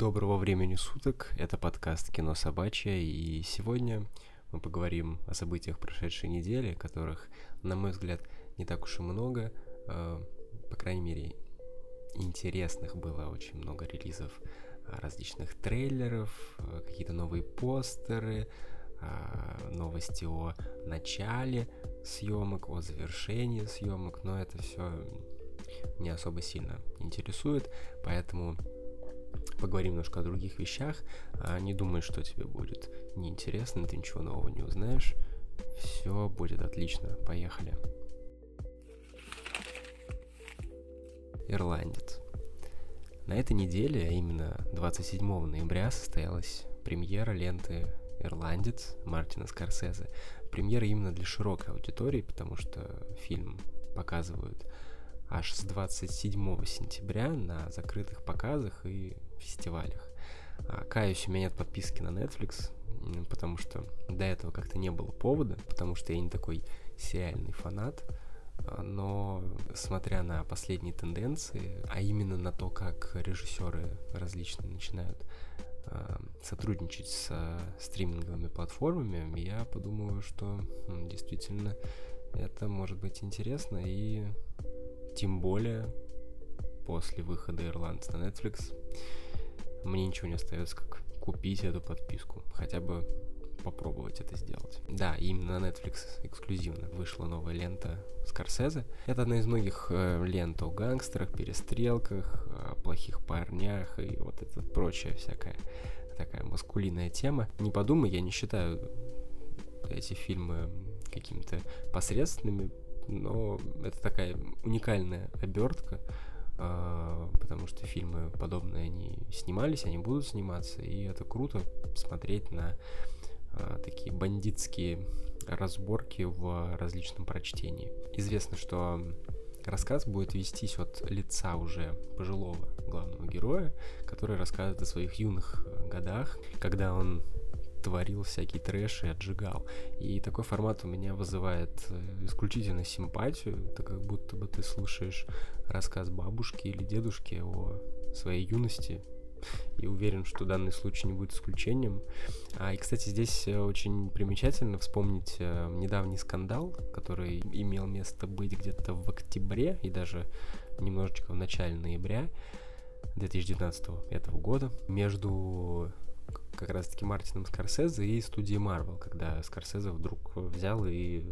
Доброго времени суток, это подкаст «Кино собачье», и сегодня мы поговорим о событиях прошедшей недели, которых, на мой взгляд, не так уж и много, э, по крайней мере, интересных было очень много релизов различных трейлеров, э, какие-то новые постеры, э, новости о начале съемок, о завершении съемок, но это все не особо сильно интересует, поэтому поговорим немножко о других вещах. А не думай, что тебе будет неинтересно, ты ничего нового не узнаешь. Все будет отлично. Поехали. Ирландец. На этой неделе, а именно 27 ноября, состоялась премьера ленты «Ирландец» Мартина Скорсезе. Премьера именно для широкой аудитории, потому что фильм показывают аж с 27 сентября на закрытых показах и фестивалях. А, каюсь, у меня нет подписки на Netflix, потому что до этого как-то не было повода, потому что я не такой сериальный фанат, а, но смотря на последние тенденции, а именно на то, как режиссеры различные начинают а, сотрудничать с стриминговыми платформами, я подумаю, что действительно это может быть интересно и тем более после выхода Ирландца на Netflix мне ничего не остается, как купить эту подписку. Хотя бы попробовать это сделать. Да, именно на Netflix эксклюзивно вышла новая лента Скорсезе. Это одна из многих э, лент о гангстерах, перестрелках, о плохих парнях и вот это прочая всякая такая маскулинная тема. Не подумай, я не считаю эти фильмы какими-то посредственными, но это такая уникальная обертка, э, потому что фильмы подобные, они снимались, они будут сниматься, и это круто смотреть на э, такие бандитские разборки в различном прочтении. Известно, что рассказ будет вестись от лица уже пожилого главного героя, который рассказывает о своих юных годах, когда он творил всякий трэш и отжигал. И такой формат у меня вызывает э, исключительно симпатию, так как будто бы ты слушаешь рассказ бабушки или дедушки о своей юности, и уверен, что данный случай не будет исключением. А, и, кстати, здесь э, очень примечательно вспомнить э, недавний скандал, который имел место быть где-то в октябре и даже немножечко в начале ноября 2019 этого года между как раз-таки Мартином Скорсезе и студии Marvel, когда Скорсезе вдруг взял и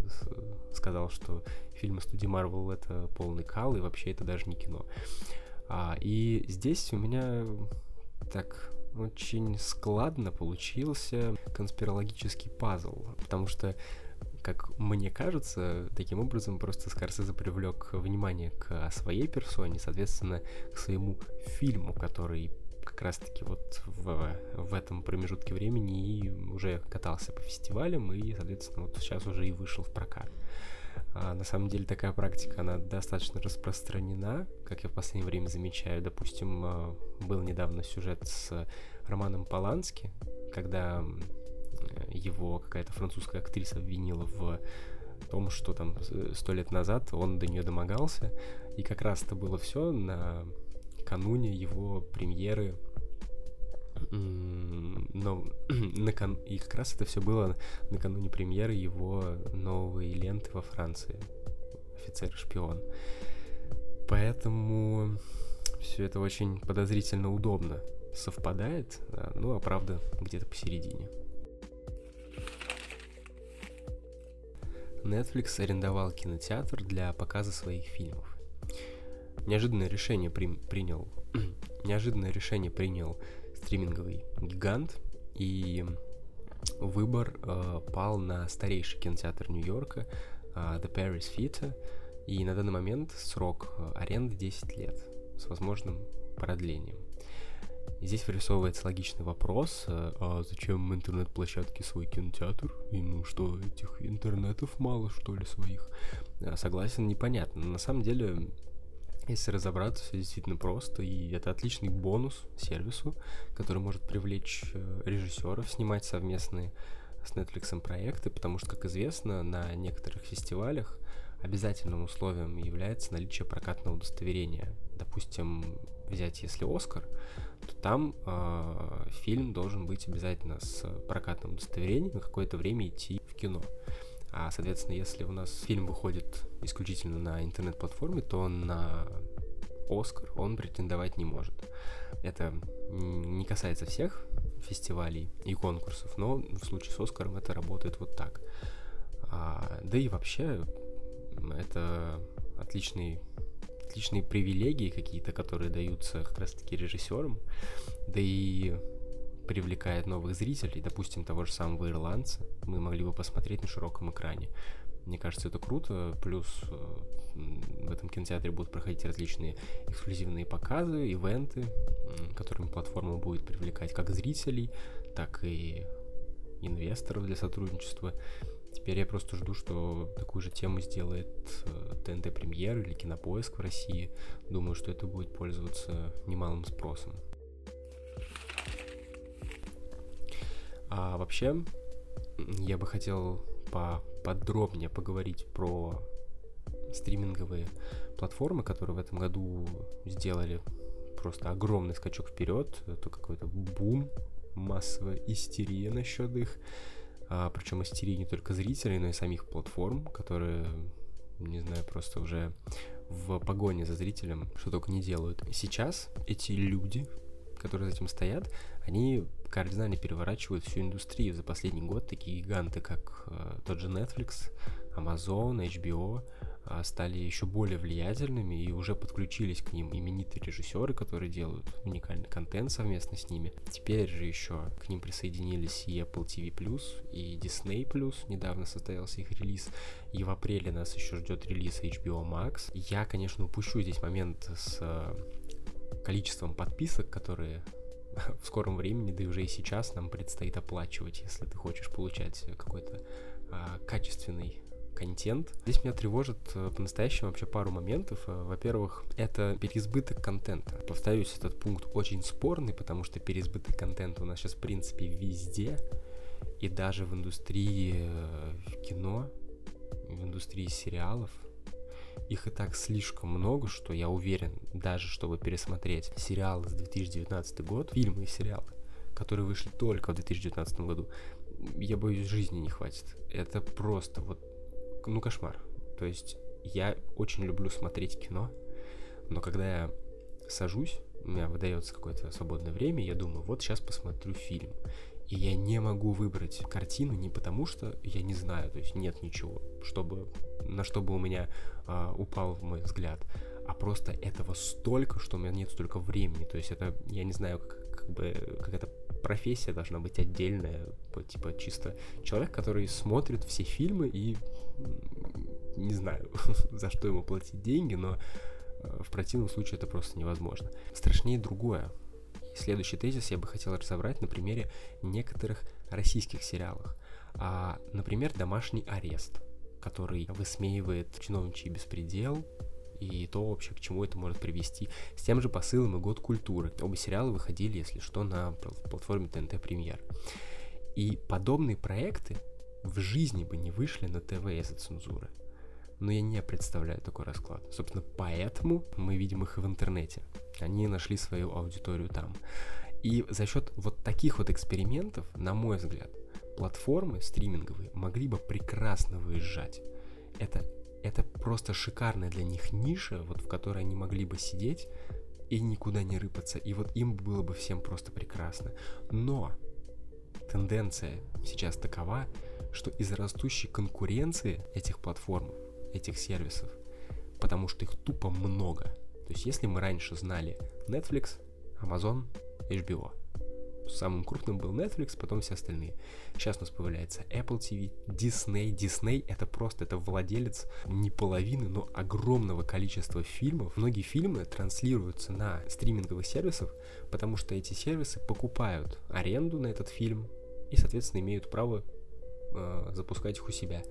сказал, что фильмы студии Marvel это полный кал, и вообще это даже не кино. А, и здесь у меня так очень складно получился конспирологический пазл, потому что как мне кажется, таким образом просто Скорсезе привлек внимание к своей персоне, соответственно, к своему фильму, который как раз-таки вот в, в этом промежутке времени и уже катался по фестивалям и, соответственно, вот сейчас уже и вышел в прокат. А, на самом деле такая практика, она достаточно распространена, как я в последнее время замечаю. Допустим, а, был недавно сюжет с Романом Полански, когда его какая-то французская актриса обвинила в том, что там сто лет назад он до нее домогался, и как раз это было все на накануне его премьеры но накан... и как раз это все было накануне премьеры его новой ленты во Франции. Офицер шпион поэтому все это очень подозрительно удобно совпадает ну а правда где-то посередине. Netflix арендовал кинотеатр для показа своих фильмов. Неожиданное решение при, принял неожиданное решение принял стриминговый гигант и выбор э, пал на старейший кинотеатр Нью-Йорка э, The Paris Theatre и на данный момент срок э, аренды 10 лет с возможным продлением. И здесь вырисовывается логичный вопрос, э, а зачем интернет-площадке свой кинотеатр? И ну что, этих интернетов мало, что ли, своих? Э, согласен, непонятно. Но на самом деле если разобраться, все действительно просто, и это отличный бонус сервису, который может привлечь э, режиссеров снимать совместные с Netflix проекты, потому что, как известно, на некоторых фестивалях обязательным условием является наличие прокатного удостоверения допустим, взять, если Оскар, то там э, фильм должен быть обязательно с прокатным удостоверением на какое-то время идти в кино. А, соответственно, если у нас фильм выходит исключительно на интернет-платформе, то на Оскар он претендовать не может. Это не касается всех фестивалей и конкурсов, но в случае с Оскаром это работает вот так. А, да и вообще это отличный отличные привилегии какие-то, которые даются как раз-таки режиссерам, да и привлекает новых зрителей, допустим, того же самого ирландца, мы могли бы посмотреть на широком экране. Мне кажется, это круто. Плюс э, в этом кинотеатре будут проходить различные эксклюзивные показы, ивенты, которыми платформа будет привлекать как зрителей, так и инвесторов для сотрудничества. Теперь я просто жду, что такую же тему сделает ТНТ э, Премьер или Кинопоиск в России. Думаю, что это будет пользоваться немалым спросом. А вообще, я бы хотел поподробнее поговорить про стриминговые платформы, которые в этом году сделали просто огромный скачок вперед. Это какой-то бум, массовая истерия насчет их. А, причем истерия не только зрителей, но и самих платформ, которые, не знаю, просто уже в погоне за зрителем что только не делают. Сейчас эти люди, которые за этим стоят, они кардинально переворачивают всю индустрию за последний год. Такие гиганты, как э, тот же Netflix, Amazon, HBO, э, стали еще более влиятельными и уже подключились к ним именитые режиссеры, которые делают уникальный контент совместно с ними. Теперь же еще к ним присоединились и Apple TV+, и Disney+, недавно состоялся их релиз, и в апреле нас еще ждет релиз HBO Max. Я, конечно, упущу здесь момент с э, количеством подписок, которые в скором времени, да и уже и сейчас нам предстоит оплачивать, если ты хочешь получать какой-то а, качественный контент. Здесь меня тревожит э, по-настоящему вообще пару моментов. Э, во-первых, это переизбыток контента. Повторюсь, этот пункт очень спорный, потому что переизбыток контента у нас сейчас, в принципе, везде. И даже в индустрии э, кино, в индустрии сериалов, их и так слишком много, что я уверен, даже чтобы пересмотреть сериалы с 2019 год, фильмы и сериалы, которые вышли только в 2019 году, я боюсь, жизни не хватит. Это просто вот, ну, кошмар. То есть я очень люблю смотреть кино, но когда я сажусь, у меня выдается какое-то свободное время, я думаю, вот сейчас посмотрю фильм. И я не могу выбрать картину не потому, что я не знаю, то есть нет ничего, чтобы, на что бы у меня э, упал в мой взгляд, а просто этого столько, что у меня нет столько времени. То есть это, я не знаю, как, как бы, как эта профессия должна быть отдельная, типа чисто человек, который смотрит все фильмы и не знаю, за что ему платить деньги, но э, в противном случае это просто невозможно. Страшнее другое. Следующий тезис я бы хотел разобрать на примере некоторых российских сериалов. А, например, «Домашний арест», который высмеивает чиновничий беспредел, и то вообще, к чему это может привести. С тем же посылом и год культуры. Оба сериала выходили, если что, на платформе ТНТ Премьер. И подобные проекты в жизни бы не вышли на ТВ из-за цензуры. Но я не представляю такой расклад. Собственно, поэтому мы видим их и в интернете. Они нашли свою аудиторию там. И за счет вот таких вот экспериментов, на мой взгляд, платформы стриминговые могли бы прекрасно выезжать. Это, это просто шикарная для них ниша, вот в которой они могли бы сидеть и никуда не рыпаться. И вот им было бы всем просто прекрасно. Но тенденция сейчас такова, что из-за растущей конкуренции этих платформ этих сервисов, потому что их тупо много. То есть если мы раньше знали Netflix, Amazon, HBO, самым крупным был Netflix, потом все остальные. Сейчас у нас появляется Apple TV, Disney. Disney это просто, это владелец не половины, но огромного количества фильмов. Многие фильмы транслируются на стриминговых сервисах, потому что эти сервисы покупают аренду на этот фильм и, соответственно, имеют право э, запускать их у себя.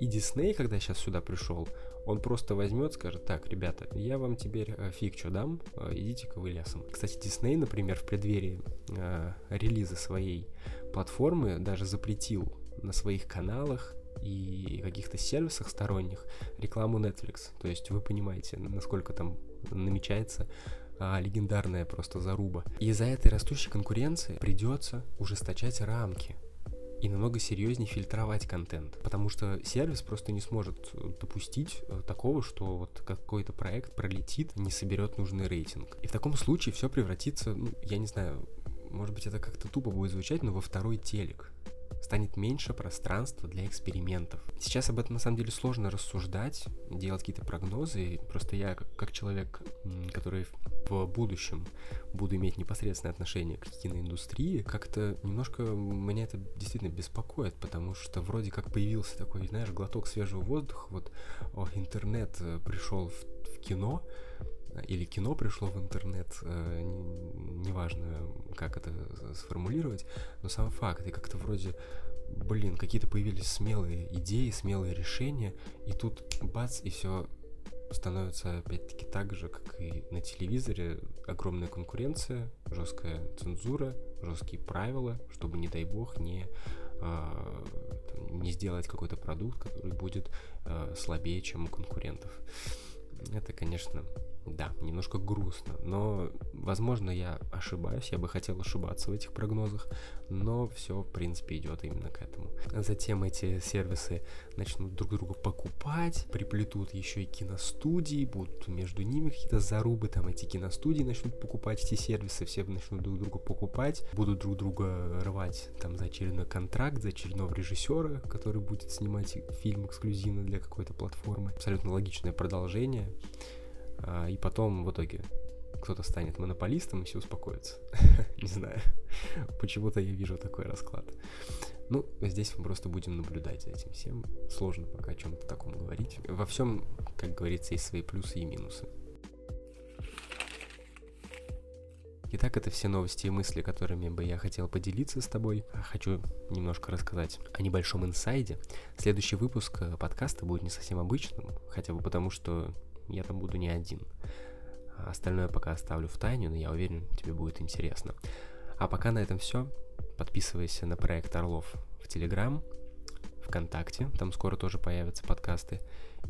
И Дисней, когда сейчас сюда пришел, он просто возьмет, скажет, так, ребята, я вам теперь э, фиг что дам, э, идите-ка вы лесом. Кстати, Дисней, например, в преддверии э, релиза своей платформы даже запретил на своих каналах и каких-то сервисах сторонних рекламу Netflix. То есть вы понимаете, насколько там намечается а, легендарная просто заруба. И из-за этой растущей конкуренции придется ужесточать рамки и намного серьезнее фильтровать контент, потому что сервис просто не сможет допустить э, такого, что вот какой-то проект пролетит, не соберет нужный рейтинг. И в таком случае все превратится, ну, я не знаю, может быть это как-то тупо будет звучать, но во второй телек станет меньше пространства для экспериментов. Сейчас об этом на самом деле сложно рассуждать, делать какие-то прогнозы. Просто я, как, человек, который в будущем буду иметь непосредственное отношение к киноиндустрии, как-то немножко меня это действительно беспокоит, потому что вроде как появился такой, знаешь, глоток свежего воздуха, вот о, интернет э, пришел в, в кино, или кино пришло в интернет, э, неважно, как это сформулировать, но сам факт, и как-то вроде, блин, какие-то появились смелые идеи, смелые решения, и тут бац, и все становится опять-таки так же, как и на телевизоре, огромная конкуренция, жесткая цензура, жесткие правила, чтобы, не дай бог, не, э, не сделать какой-то продукт, который будет э, слабее, чем у конкурентов. Это, конечно, да, немножко грустно, но, возможно, я ошибаюсь, я бы хотел ошибаться в этих прогнозах, но все, в принципе, идет именно к этому. Затем эти сервисы начнут друг друга покупать, приплетут еще и киностудии, будут между ними какие-то зарубы, там эти киностудии начнут покупать эти сервисы, все начнут друг друга покупать, будут друг друга рвать там за очередной контракт, за очередного режиссера, который будет снимать фильм эксклюзивно для какой-то платформы. Абсолютно логичное продолжение. А, и потом в итоге кто-то станет монополистом и все успокоится. Не знаю. Почему-то я вижу такой расклад. Ну, здесь мы просто будем наблюдать за этим всем. Сложно пока о чем-то таком говорить. Во всем, как говорится, есть свои плюсы и минусы. Итак, это все новости и мысли, которыми бы я хотел поделиться с тобой. Хочу немножко рассказать о небольшом инсайде. Следующий выпуск э, подкаста будет не совсем обычным, хотя бы потому, что я там буду не один. А остальное пока оставлю в тайне, но я уверен, тебе будет интересно. А пока на этом все. Подписывайся на проект Орлов в Телеграм, ВКонтакте, там скоро тоже появятся подкасты,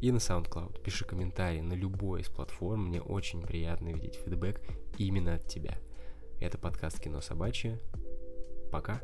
и на SoundCloud. Пиши комментарий на любой из платформ, мне очень приятно видеть фидбэк именно от тебя. Это подкаст «Кино собачье». Пока.